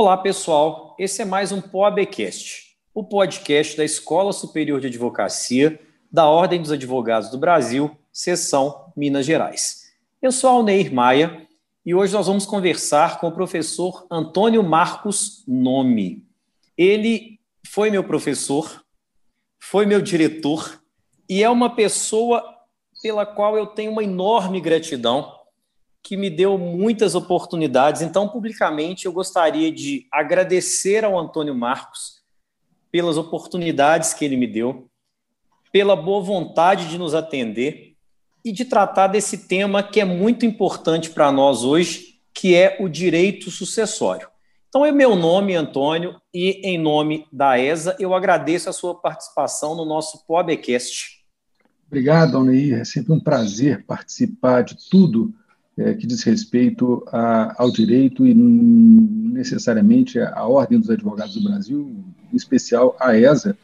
Olá, pessoal. Esse é mais um POABcast, o podcast da Escola Superior de Advocacia da Ordem dos Advogados do Brasil, seção Minas Gerais. Eu sou Alneir Maia e hoje nós vamos conversar com o professor Antônio Marcos Nome. Ele foi meu professor, foi meu diretor e é uma pessoa pela qual eu tenho uma enorme gratidão, que me deu muitas oportunidades. Então, publicamente, eu gostaria de agradecer ao Antônio Marcos pelas oportunidades que ele me deu, pela boa vontade de nos atender e de tratar desse tema que é muito importante para nós hoje, que é o direito sucessório. Então, é meu nome, Antônio, e em nome da ESA, eu agradeço a sua participação no nosso podcast. Obrigado, Alneir. É sempre um prazer participar de tudo é, que diz respeito a, ao direito e necessariamente à Ordem dos Advogados do Brasil, em especial a ESA,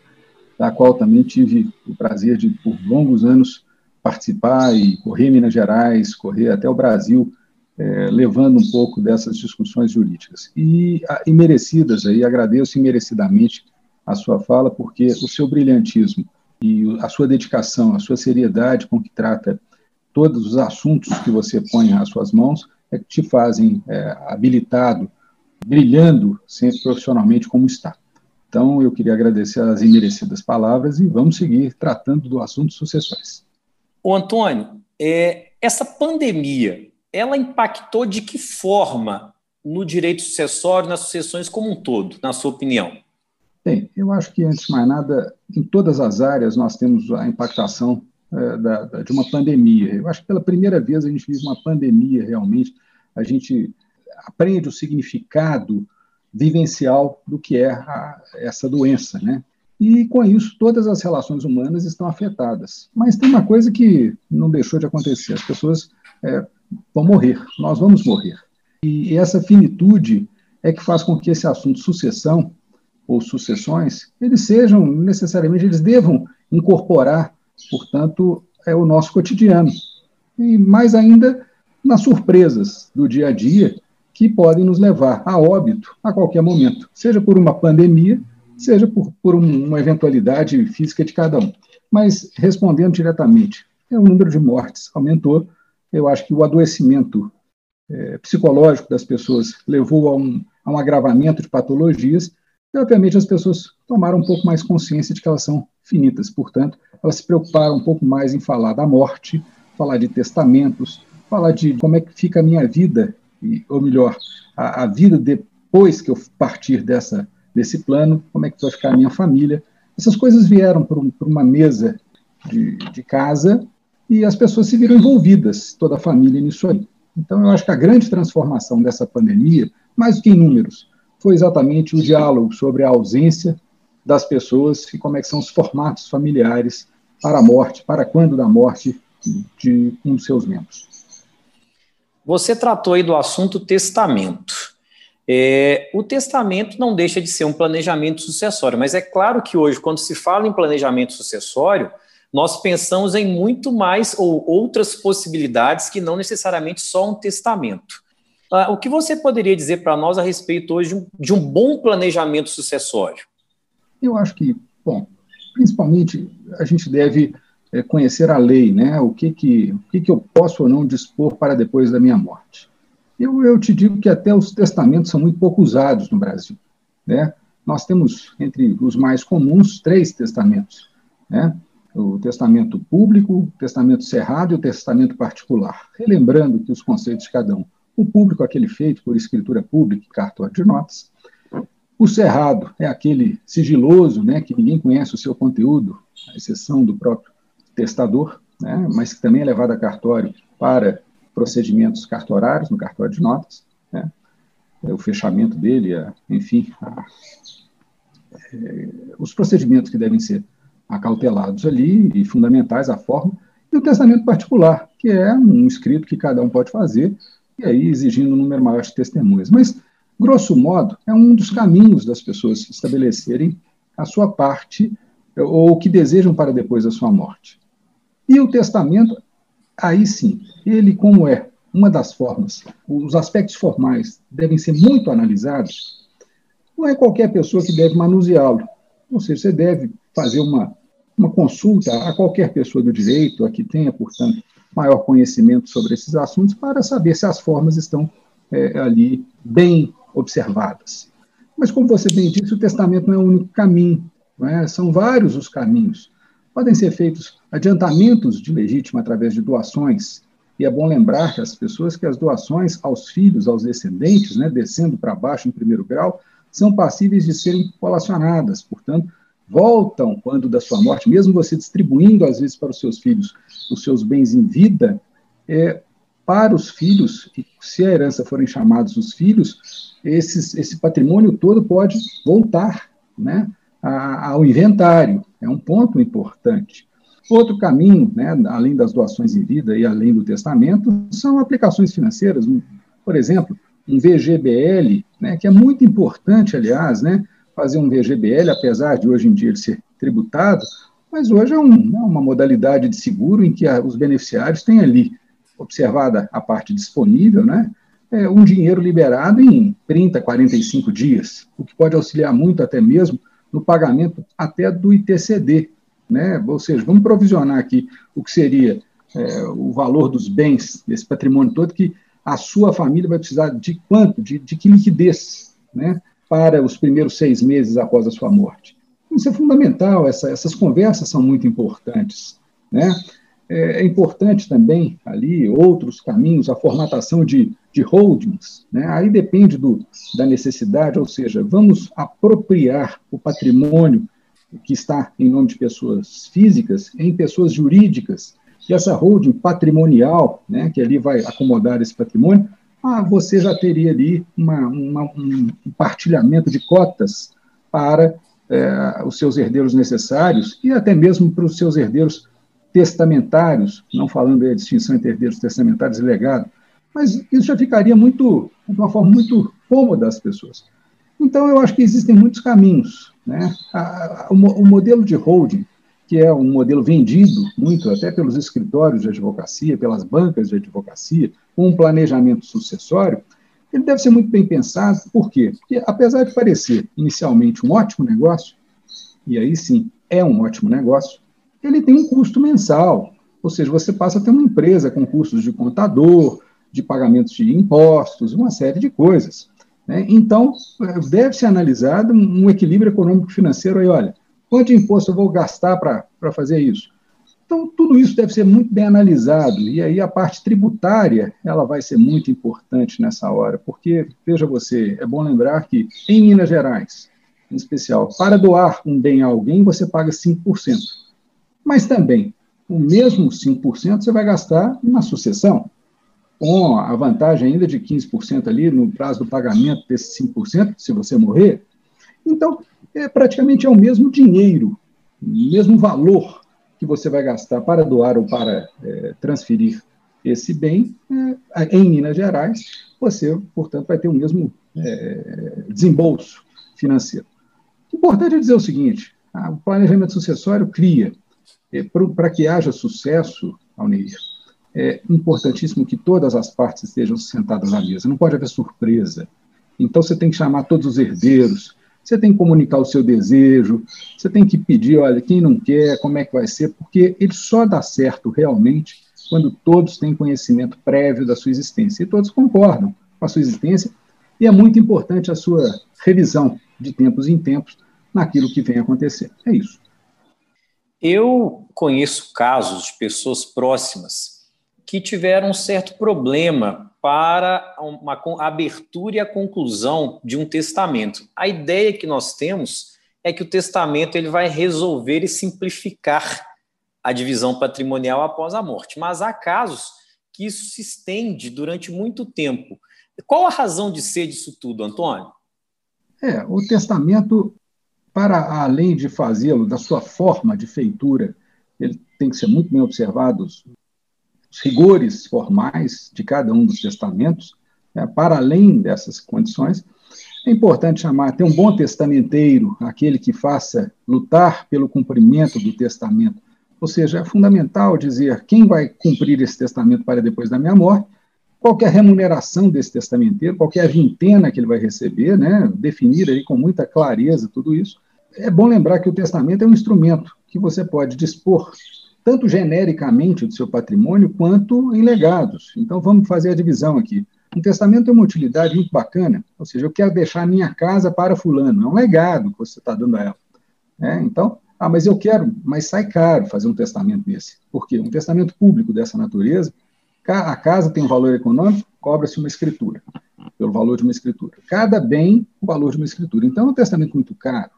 da qual também tive o prazer de, por longos anos, participar e correr Minas Gerais, correr até o Brasil, é, levando um pouco dessas discussões jurídicas. E, e merecidas aí, agradeço imerecidamente a sua fala, porque o seu brilhantismo e a sua dedicação, a sua seriedade com que trata todos os assuntos que você põe às suas mãos é que te fazem é, habilitado, brilhando sempre profissionalmente como está. Então, eu queria agradecer as imerecidas palavras e vamos seguir tratando do assunto sucessões. O Antônio, é, essa pandemia, ela impactou de que forma no direito sucessório, nas sucessões como um todo, na sua opinião? Bem, eu acho que, antes de mais nada, em todas as áreas nós temos a impactação da, da, de uma pandemia. Eu acho que pela primeira vez a gente vive uma pandemia realmente, a gente aprende o significado vivencial do que é a, essa doença, né? E com isso todas as relações humanas estão afetadas. Mas tem uma coisa que não deixou de acontecer: as pessoas é, vão morrer, nós vamos morrer. E essa finitude é que faz com que esse assunto sucessão ou sucessões, eles sejam, necessariamente, eles devam incorporar, portanto, é o nosso cotidiano. E mais ainda nas surpresas do dia a dia que podem nos levar a óbito a qualquer momento, seja por uma pandemia, seja por, por uma eventualidade física de cada um. Mas, respondendo diretamente, é, o número de mortes aumentou, eu acho que o adoecimento é, psicológico das pessoas levou a um, a um agravamento de patologias, e, obviamente, as pessoas tomaram um pouco mais consciência de que elas são finitas, portanto, elas se preocuparam um pouco mais em falar da morte, falar de testamentos, falar de como é que fica a minha vida, ou melhor, a, a vida depois que eu partir dessa, desse plano, como é que vai ficar a minha família. Essas coisas vieram por, um, uma mesa de, de casa e as pessoas se viram envolvidas, toda a família, nisso aí. Então, eu acho que a grande transformação dessa pandemia, mais do que em números, foi exatamente o diálogo sobre a ausência das pessoas e como é que são os formatos familiares para a morte, para quando da morte de um dos seus membros. Você tratou aí do assunto testamento. É, o testamento não deixa de ser um planejamento sucessório, mas é claro que hoje, quando se fala em planejamento sucessório, nós pensamos em muito mais ou outras possibilidades que não necessariamente só um testamento. Uh, o que você poderia dizer para nós a respeito hoje de um, de um bom planejamento sucessório? Eu acho que, bom, principalmente a gente deve é, conhecer a lei, né? O que que, o que que eu posso ou não dispor para depois da minha morte. Eu, eu te digo que até os testamentos são muito pouco usados no Brasil, né? Nós temos entre os mais comuns três testamentos, né? O testamento público, o testamento cerrado e o testamento particular. Relembrando que os conceitos de cada um o público é aquele feito por escritura pública e cartório de notas. O cerrado é aquele sigiloso, né, que ninguém conhece o seu conteúdo, à exceção do próprio testador, né, mas que também é levado a cartório para procedimentos cartorários, no cartório de notas. Né, é o fechamento dele, a, enfim, a, é, os procedimentos que devem ser acautelados ali e fundamentais, a forma, e o testamento particular, que é um escrito que cada um pode fazer e aí exigindo um número maior de testemunhas. Mas, grosso modo, é um dos caminhos das pessoas estabelecerem a sua parte ou o que desejam para depois da sua morte. E o testamento, aí sim, ele como é uma das formas, os aspectos formais devem ser muito analisados, não é qualquer pessoa que deve manuseá-lo. Ou seja, você deve fazer uma, uma consulta a qualquer pessoa do direito, a que tenha, portanto, maior conhecimento sobre esses assuntos, para saber se as formas estão é, ali bem observadas. Mas, como você bem disse, o testamento não é o único caminho, é? são vários os caminhos. Podem ser feitos adiantamentos de legítima através de doações, e é bom lembrar que as pessoas que as doações aos filhos, aos descendentes, né, descendo para baixo em primeiro grau, são passíveis de serem colacionadas, portanto, voltam quando da sua morte, mesmo você distribuindo às vezes para os seus filhos os seus bens em vida, é, para os filhos, se a herança forem chamados os filhos, esses, esse patrimônio todo pode voltar né, ao inventário. É um ponto importante. Outro caminho, né, além das doações em vida e além do testamento, são aplicações financeiras. Por exemplo, um VGBL, né, que é muito importante, aliás, né, fazer um VGBL, apesar de hoje em dia ele ser tributado, mas hoje é um, né, uma modalidade de seguro em que a, os beneficiários têm ali, observada a parte disponível, né, é, um dinheiro liberado em 30, 45 dias, o que pode auxiliar muito até mesmo no pagamento até do ITCD, né? ou seja, vamos provisionar aqui o que seria é, o valor dos bens, desse patrimônio todo, que a sua família vai precisar de quanto, de, de que liquidez, né? Para os primeiros seis meses após a sua morte. Isso é fundamental, essa, essas conversas são muito importantes. Né? É, é, importante também ali outros caminhos, a formatação de, de holdings, né? aí depende do, da necessidade, ou seja, vamos apropriar o patrimônio que está em nome de pessoas físicas em pessoas jurídicas, e essa holding patrimonial, né, que ali vai acomodar esse patrimônio, ah, você já teria ali uma, uma, um partilhamento de cotas para é, os seus herdeiros necessários e até mesmo para os seus herdeiros testamentários, não falando da distinção entre herdeiros testamentários e legado, mas isso já ficaria muito, de uma forma muito cômoda às pessoas. Então, eu acho que existem muitos caminhos. Né? A, a, o, o, modelo de holding, que é um modelo vendido muito até pelos escritórios de advocacia, pelas bancas de advocacia, um planejamento sucessório, ele deve ser muito bem pensado. Por quê? Porque, apesar de parecer inicialmente um ótimo negócio, e aí sim é um ótimo negócio, ele tem um custo mensal. Ou seja, você passa a ter uma empresa com custos de contador, de pagamentos de impostos, uma série de coisas. Né? Então, deve ser analisado um equilíbrio econômico-financeiro aí, olha, quanto imposto eu vou gastar para fazer isso? Então, tudo isso deve ser muito bem analisado, e aí a parte tributária, ela vai ser muito importante nessa hora, porque, veja você, é bom lembrar que em Minas Gerais, em especial, para doar um bem a alguém, você paga 5%. Mas também, o mesmo 5% você vai gastar na sucessão com a vantagem ainda de 15% ali no prazo do pagamento desses 5%, se você morrer. Então, é, praticamente é o mesmo dinheiro, o mesmo valor que você vai gastar para doar ou para é, transferir esse bem é, em Minas Gerais, você, portanto, vai ter o mesmo é, desembolso financeiro. Importante é dizer o seguinte: o planejamento sucessório cria, é, para que haja sucesso, Alneir, é importantíssimo que todas as partes estejam sentadas à mesa, não pode haver surpresa. Então você tem que chamar todos os herdeiros, você tem que comunicar o seu desejo, você tem que pedir, olha, quem não quer, como é que vai ser, porque ele só dá certo realmente quando todos têm conhecimento prévio da sua existência e todos concordam com a sua existência, e é muito importante a sua revisão de tempos em tempos naquilo que vem acontecendo. É isso. Eu conheço casos de pessoas próximas que tiveram um certo problema para uma abertura e a conclusão de um testamento. A ideia que nós temos é que o testamento ele vai resolver e simplificar a divisão patrimonial após a morte, mas há casos que isso se estende durante muito tempo. Qual a razão de ser disso tudo, Antônio? É, o testamento, para além de fazê-lo da sua forma de feitura, ele tem que ser muito bem observado rigores formais de cada um dos testamentos, né, para além dessas condições, é importante chamar, ter um bom testamenteiro, aquele que faça lutar pelo cumprimento do testamento. Ou seja, é fundamental dizer quem vai cumprir esse testamento para depois da minha morte, qual é a remuneração desse testamenteiro, qual é a vintena que ele vai receber, né? definir aí com muita clareza tudo isso. É bom lembrar que o testamento é um instrumento que você pode dispor tanto genericamente do seu patrimônio quanto em legados. Então vamos fazer a divisão aqui. Um testamento tem uma utilidade muito bacana, ou seja, eu quero deixar a minha casa para fulano, é um legado que você está dando a ela. É, então, ah, mas eu quero, mas sai caro fazer um testamento desse. Por quê? Um testamento público dessa natureza, a casa tem um valor econômico, cobra-se uma escritura, pelo valor de uma escritura. Cada bem, o valor de uma escritura. Então, é um testamento muito caro.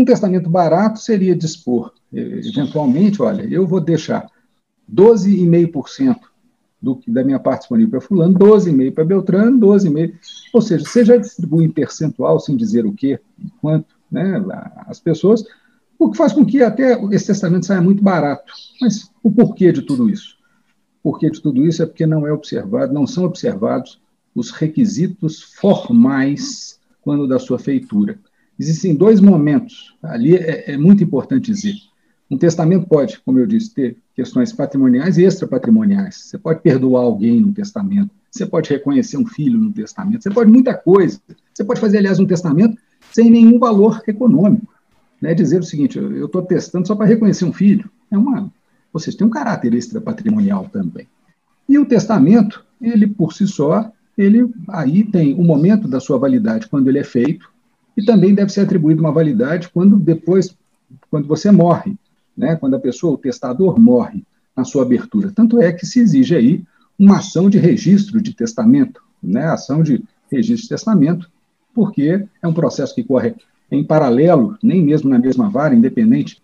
Um testamento barato seria dispor, eventualmente, olha, eu vou deixar 12,5% do, da minha parte disponível para fulano, 12,5% para Beltrano, 12,5%. Ou seja, você já distribui em percentual, sem dizer o quê, quanto, né, as pessoas, o que faz com que até esse testamento saia muito barato. Mas o porquê de tudo isso? O porquê de tudo isso é porque não é observado, não são observados os requisitos formais quando da sua feitura. Existem dois momentos, ali é, é muito importante dizer. Um testamento pode, como eu disse, ter questões patrimoniais e extrapatrimoniais. Você pode perdoar alguém no testamento, você pode reconhecer um filho no testamento, você pode muita coisa. Você pode fazer, aliás, um testamento sem nenhum valor econômico né, dizer o seguinte: eu estou testando só para reconhecer um filho. É uma, ou seja, tem um caráter extra patrimonial também. E o testamento, ele por si só, ele aí tem o momento da sua validade quando ele é feito e também deve ser atribuído uma validade quando depois, quando você morre, né, quando a pessoa, o testador morre na sua abertura. Tanto é que se exige aí uma ação de registro de testamento, né, ação de registro de testamento, porque é um processo que corre em paralelo, nem mesmo na mesma vara, independente,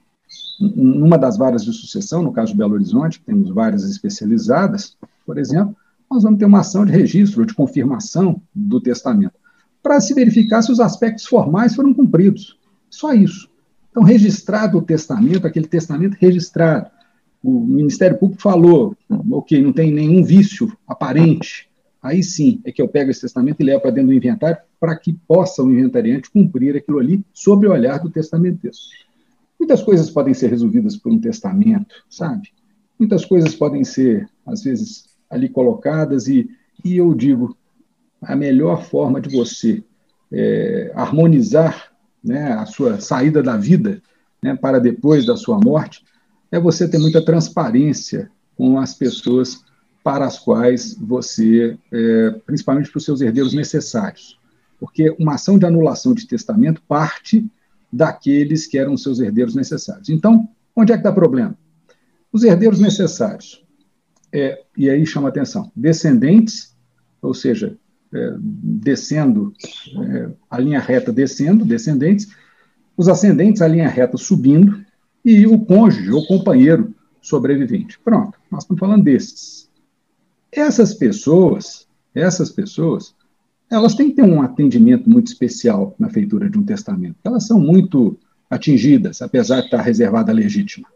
numa das varas de sucessão, no caso de Belo Horizonte, temos várias especializadas, por exemplo, nós vamos ter uma ação de registro, de confirmação do testamento, para se verificar se os aspectos formais foram cumpridos. Só isso. Então, registrado o testamento, aquele testamento registrado, o Ministério Público falou, ok, não tem nenhum vício aparente, aí sim é que eu pego esse testamento e levo para dentro do inventário para que possa o inventariante cumprir aquilo ali sob o olhar do testamenteiro. Muitas coisas podem ser resolvidas por um testamento, sabe? Muitas coisas podem ser, às vezes, ali colocadas e, e eu digo, a melhor forma de você é, harmonizar né, a sua saída da vida né, para depois da sua morte é você ter muita transparência com as pessoas para as quais você, é, principalmente para os seus herdeiros necessários. Porque uma ação de anulação de testamento parte daqueles que eram seus herdeiros necessários. Então, onde é que está o problema? Os herdeiros necessários, é, e aí chama atenção, descendentes, ou seja, é, descendo, é, a linha reta descendo, descendentes, os ascendentes, a linha reta subindo, e o cônjuge ou companheiro sobrevivente. Pronto, nós estamos falando desses. Essas pessoas, essas pessoas, elas têm que ter um atendimento muito especial na feitura de um testamento. Elas são muito atingidas, apesar de estar reservada legítima,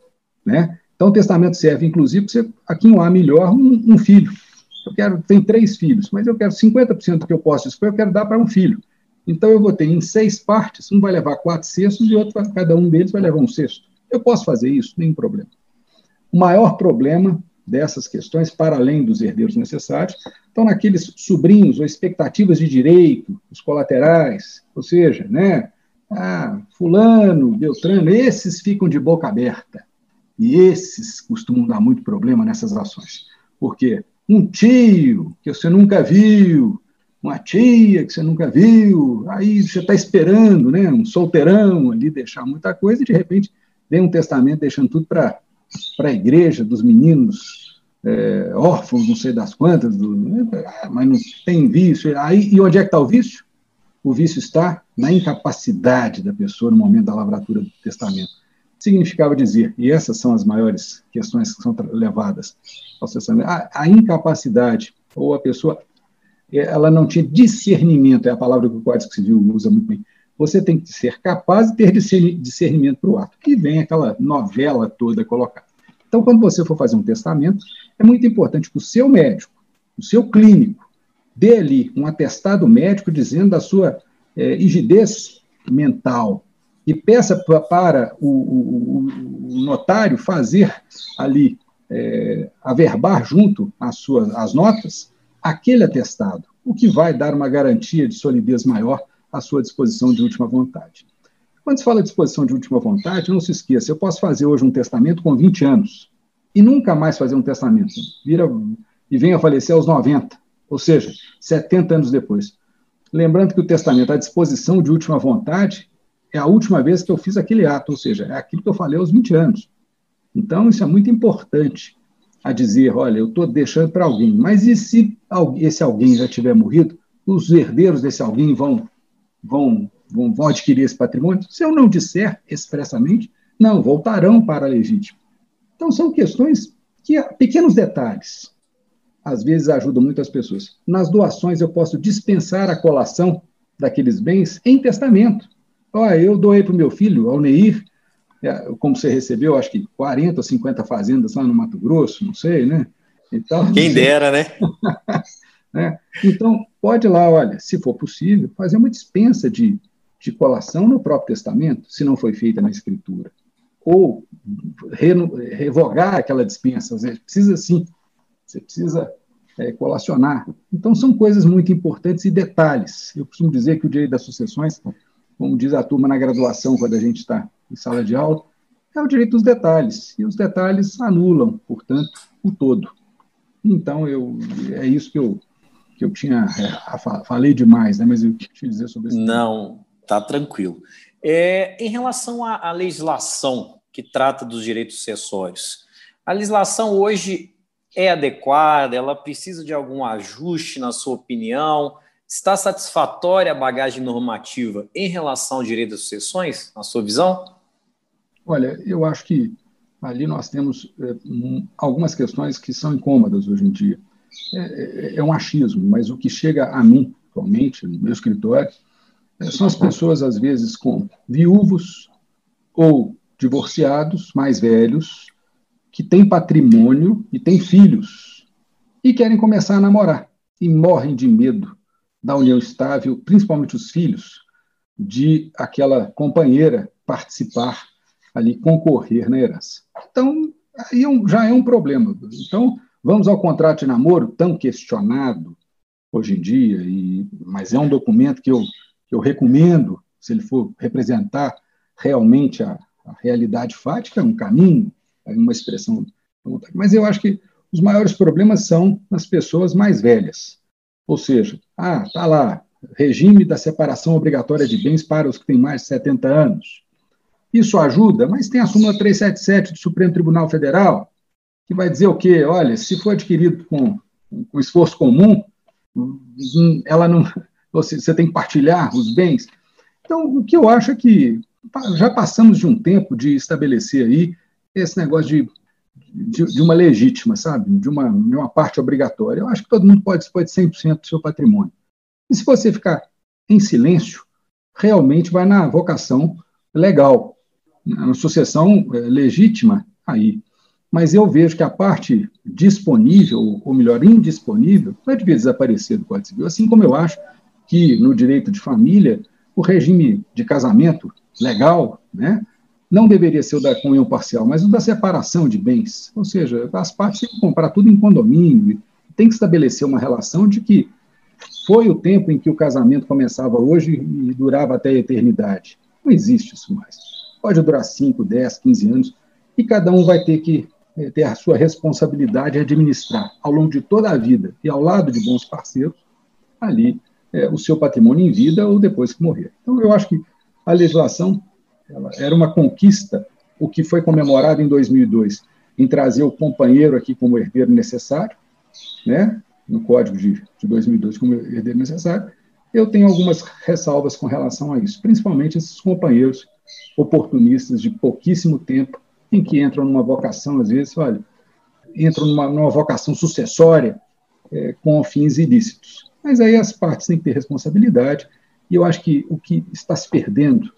né? Então, o testamento serve, inclusive, para você aquinhoar melhor um, um filho. Eu quero, tem três filhos, mas eu quero 50% do que eu posso dispor, eu quero dar para um filho. Então, eu vou ter em seis partes, um vai levar quatro cestos e outro, cada um deles vai levar um cesto. Eu posso fazer isso, nenhum problema. O maior problema dessas questões, para além dos herdeiros necessários, estão naqueles sobrinhos ou expectativas de direito, os colaterais, ou seja, né, ah, fulano, Beltrano, esses ficam de boca aberta. E esses costumam dar muito problema nessas ações. Porque um tio que você nunca viu, uma tia que você nunca viu, aí você está esperando, né, um solteirão ali deixar muita coisa e de repente vem um testamento deixando tudo para a igreja dos meninos é, órfãos, não sei das quantas, do, mas não tem vício. Aí, e onde é que está o vício? O vício está na incapacidade da pessoa no momento da lavratura do testamento. Significava dizer, e essas são as maiores questões que são levadas ao testamento, a, a incapacidade, ou a pessoa, ela não tinha discernimento, é a palavra que o Código Civil usa muito bem. Você tem que ser capaz de ter discernimento para o ato. E vem aquela novela toda colocada. Então, quando você for fazer um testamento, é muito importante que o seu médico, o seu clínico, dê ali um atestado médico dizendo da sua é, rigidez mental e peça para o, o, o notário fazer ali, é, averbar junto às suas as notas, aquele atestado, o que vai dar uma garantia de solidez maior à sua disposição de última vontade. Quando se fala de disposição de última vontade, não se esqueça, eu posso fazer hoje um testamento com 20 anos e nunca mais fazer um testamento. Vira e venha falecer aos 90, ou seja, 70 anos depois. Lembrando que o testamento, a disposição de última vontade, é a última vez que eu fiz aquele ato, ou seja, é aquilo que eu falei aos 20 anos. Então, isso é muito importante a dizer, olha, eu estou deixando para alguém, mas e se esse alguém já tiver morrido, os herdeiros desse alguém vão, vão, vão, vão adquirir esse patrimônio? Se eu não disser expressamente, não, voltarão para a legítima. Então, são questões que, pequenos detalhes, às vezes ajudam muito as pessoas. Nas doações, eu posso dispensar a colação daqueles bens em testamento. Olha, eu doei para o meu filho, ao Neir, é, como você recebeu, acho que 40 ou 50 fazendas lá no Mato Grosso, não sei, né? Então, Quem dera, né? né? Então, pode lá, olha, se for possível, fazer uma dispensa de, de colação no próprio testamento, se não foi feita na escritura. Ou re, revogar aquela dispensa, você precisa sim, você precisa é, colacionar. Então, são coisas muito importantes e detalhes. Eu costumo dizer que o direito das sucessões, como diz a turma na graduação, quando a gente está em sala de aula, é o direito dos detalhes. E os detalhes anulam, portanto, o todo. Então, eu, é isso que eu, que eu tinha. É, falei demais, né? mas eu tinha dizer sobre isso. Não, tá tranquilo. É, em relação à, à legislação que trata dos direitos sucessórios, a legislação hoje é adequada? Ela precisa de algum ajuste, na sua opinião? Está satisfatória a bagagem normativa em relação ao direito das sucessões, na sua visão? Olha, eu acho que ali nós temos é, um, algumas questões que são incômodas hoje em dia. É, é, é, um achismo, mas o que chega a mim, atualmente, no meu escritório, é, são as pessoas, às vezes, com viúvos ou divorciados, mais velhos, que têm patrimônio e têm filhos, e querem começar a namorar, e morrem de medo da união estável, principalmente os filhos, de aquela companheira participar ali concorrer na herança. Então, aí é já é um problema. Então, vamos ao contrato de namoro, tão questionado hoje em dia, e, mas é um documento que eu, que eu recomendo, se ele for representar realmente a, a realidade fática, é um caminho, é uma expressão. Mas eu acho que os maiores problemas são nas pessoas mais velhas. Ou seja, ah, está lá, regime da separação obrigatória de bens para os que têm mais de 70 anos. Isso ajuda, mas tem a súmula 377 do Supremo Tribunal Federal, que vai dizer o quê? Olha, se for adquirido com, com esforço comum, ela não, você, você tem que partilhar os bens. Então, o que eu acho é que já passamos de um tempo de estabelecer aí esse negócio de, de, de uma legítima, sabe? De uma, de uma parte obrigatória. Eu acho que todo mundo pode dispor de 100% do seu patrimônio. E se você ficar em silêncio, realmente vai na vocação legal uma sucessão é, legítima aí. Mas eu vejo que a parte disponível, ou melhor, indisponível, vai devia desaparecer do Código Civil, assim como eu acho que no direito de família, o regime de casamento legal, né, não deveria ser o da comunhão parcial, mas o da separação de bens. Ou seja, as partes têm que comprar tudo em condomínio, tem que estabelecer uma relação de que foi o tempo em que o casamento começava hoje e durava até a eternidade. Não existe isso mais pode durar 5, 10, 15 anos, e cada um vai ter que eh, ter a sua responsabilidade de administrar ao longo de toda a vida e ao lado de bons parceiros, ali é, o seu patrimônio em vida ou depois que morrer. Então, eu acho que a legislação era uma conquista, o que foi comemorado em 2002, em trazer o companheiro aqui como herdeiro necessário, né, no Código de, de 2002 como herdeiro necessário, eu tenho algumas ressalvas com relação a isso, principalmente esses companheiros oportunistas de pouquíssimo tempo, em que entram numa vocação, às vezes, olha, entram numa, numa vocação sucessória é, com fins ilícitos. Mas aí as partes têm que ter responsabilidade, e eu acho que o que está se perdendo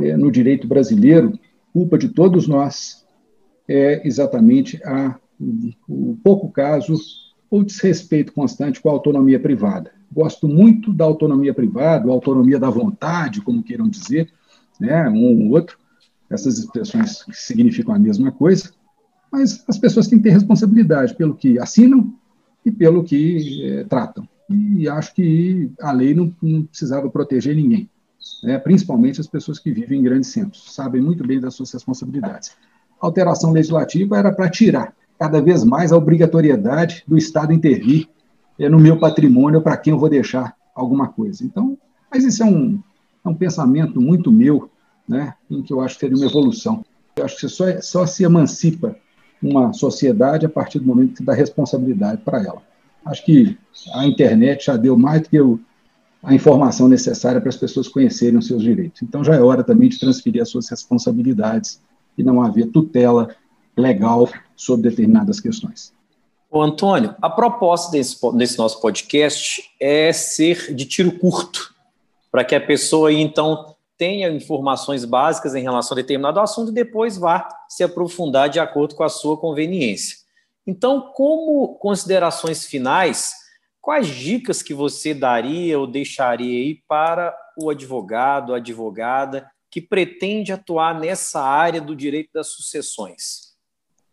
é, no direito brasileiro, culpa de todos nós, é exatamente a, o pouco caso ou desrespeito constante com a autonomia privada. Gosto muito da autonomia privada, autonomia da vontade, como queiram dizer, né, um ou outro, essas expressões significam a mesma coisa, mas as pessoas têm que ter responsabilidade pelo que assinam e pelo que é, tratam. E acho que a lei não, não precisava proteger ninguém, né? principalmente as pessoas que vivem em grandes centros, sabem muito bem das suas responsabilidades. A alteração legislativa era para tirar cada vez mais a obrigatoriedade do Estado intervir é, no meu patrimônio para quem eu vou deixar alguma coisa. Então, mas isso é um, é um pensamento muito meu, né, em que eu acho que seria uma evolução. Eu acho que só, só se emancipa uma sociedade a partir do momento que dá responsabilidade para ela. Acho que a internet já deu mais do que o, a informação necessária para as pessoas conhecerem os seus direitos. Então já é hora também de transferir as suas responsabilidades e não haver tutela legal sobre determinadas questões. Ô, Antônio, a proposta desse, desse nosso podcast é ser de tiro curto, para que a pessoa então tenha informações básicas em relação a determinado assunto e depois vá se aprofundar de acordo com a sua conveniência. Então, como considerações finais, quais dicas que você daria ou deixaria aí para o advogado, a advogada que pretende atuar nessa área do direito das sucessões?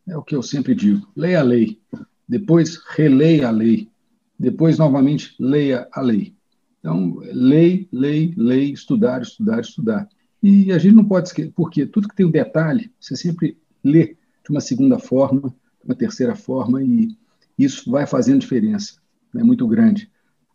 É o que eu sempre digo: leia a lei, depois releia a lei, depois novamente leia a lei. Então, lei, lei, lei, estudar, estudar, estudar. E a gente não pode esquecer, porque tudo que tem um detalhe, você sempre lê de uma segunda forma, uma terceira forma, e isso vai fazendo diferença, né, muito grande.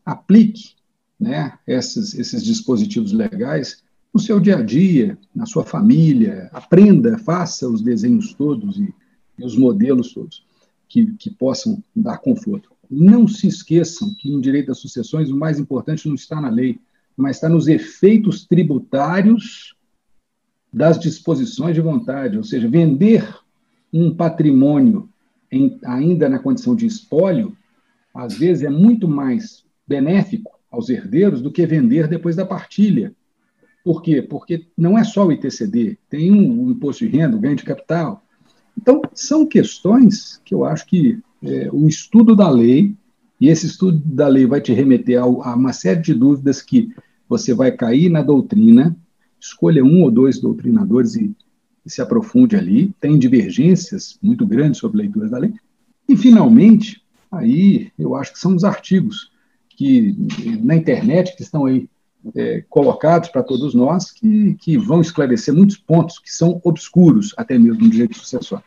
Aplique né, esses, esses dispositivos legais no seu dia a dia, na sua família, aprenda, faça os desenhos todos e e os modelos todos que, que possam dar conforto. Não se esqueçam que no direito das sucessões o mais importante não está na lei, mas está nos efeitos tributários das disposições de vontade, ou seja, vender um patrimônio em, ainda na condição de espólio, às vezes é muito mais benéfico aos herdeiros do que vender depois da partilha. Por quê? Porque não é só o ITCD, tem um, imposto de renda, o ganho de capital, então, são questões que eu acho que é, o estudo da lei, e esse estudo da lei vai te remeter a, a uma série de dúvidas que você vai cair na doutrina, escolha um ou dois doutrinadores e, e se aprofunde ali, tem divergências muito grandes sobre leituras da lei, e, finalmente, aí eu acho que são os artigos que na internet que estão aí é, colocados para todos nós que, que vão esclarecer muitos pontos que são obscuros, até mesmo no direito sucessório.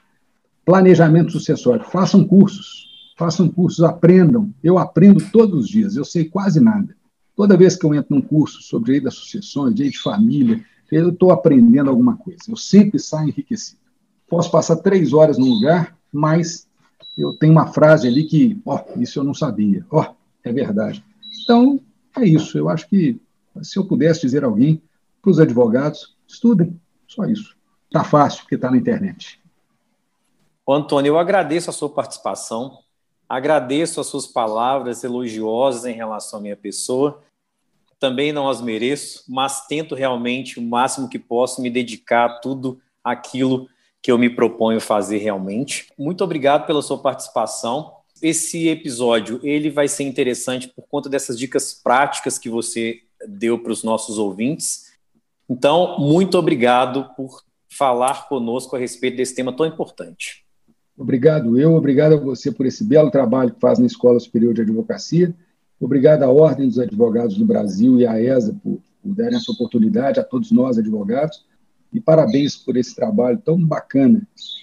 Planejamento sucessório. Façam cursos, façam cursos, aprendam. Eu aprendo todos os dias, eu sei quase nada. Toda vez que eu entro num curso sobre direito das sucessões, direito de família, eu estou aprendendo alguma coisa. Eu sempre saio enriquecido. Posso passar três horas num lugar, mas eu tenho uma frase ali que, ó, isso eu não sabia. Ó, é verdade. Então, é isso. Eu acho que se eu pudesse dizer a alguém, para os advogados, estudem, só isso. Está fácil, porque está na internet. Antônio, eu agradeço a sua participação, agradeço as suas palavras elogiosas em relação à minha pessoa. Também não as mereço, mas tento realmente o máximo que posso me dedicar a tudo aquilo que eu me proponho fazer realmente. Muito obrigado pela sua participação. Esse episódio ele vai ser interessante por conta dessas dicas práticas que você deu para os nossos ouvintes. Então, muito obrigado por falar conosco a respeito desse tema tão importante. Obrigado eu, obrigado a você por esse belo trabalho que faz na Escola Superior de Advocacia. Obrigado à Ordem dos Advogados do Brasil e à ESA por, por darem essa oportunidade, a todos nós advogados. E parabéns por esse trabalho tão bacana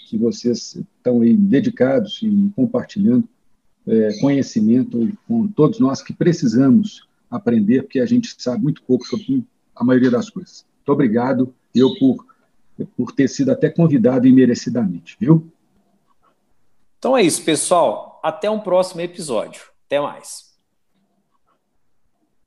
que vocês estão aí dedicados e compartilhando é, conhecimento com todos nós que precisamos aprender, porque a gente sabe muito pouco sobre a maioria das coisas. Muito obrigado, eu, por, por ter sido até convidado imerecidamente, viu? Então é isso, pessoal. Até um próximo episódio. Até mais.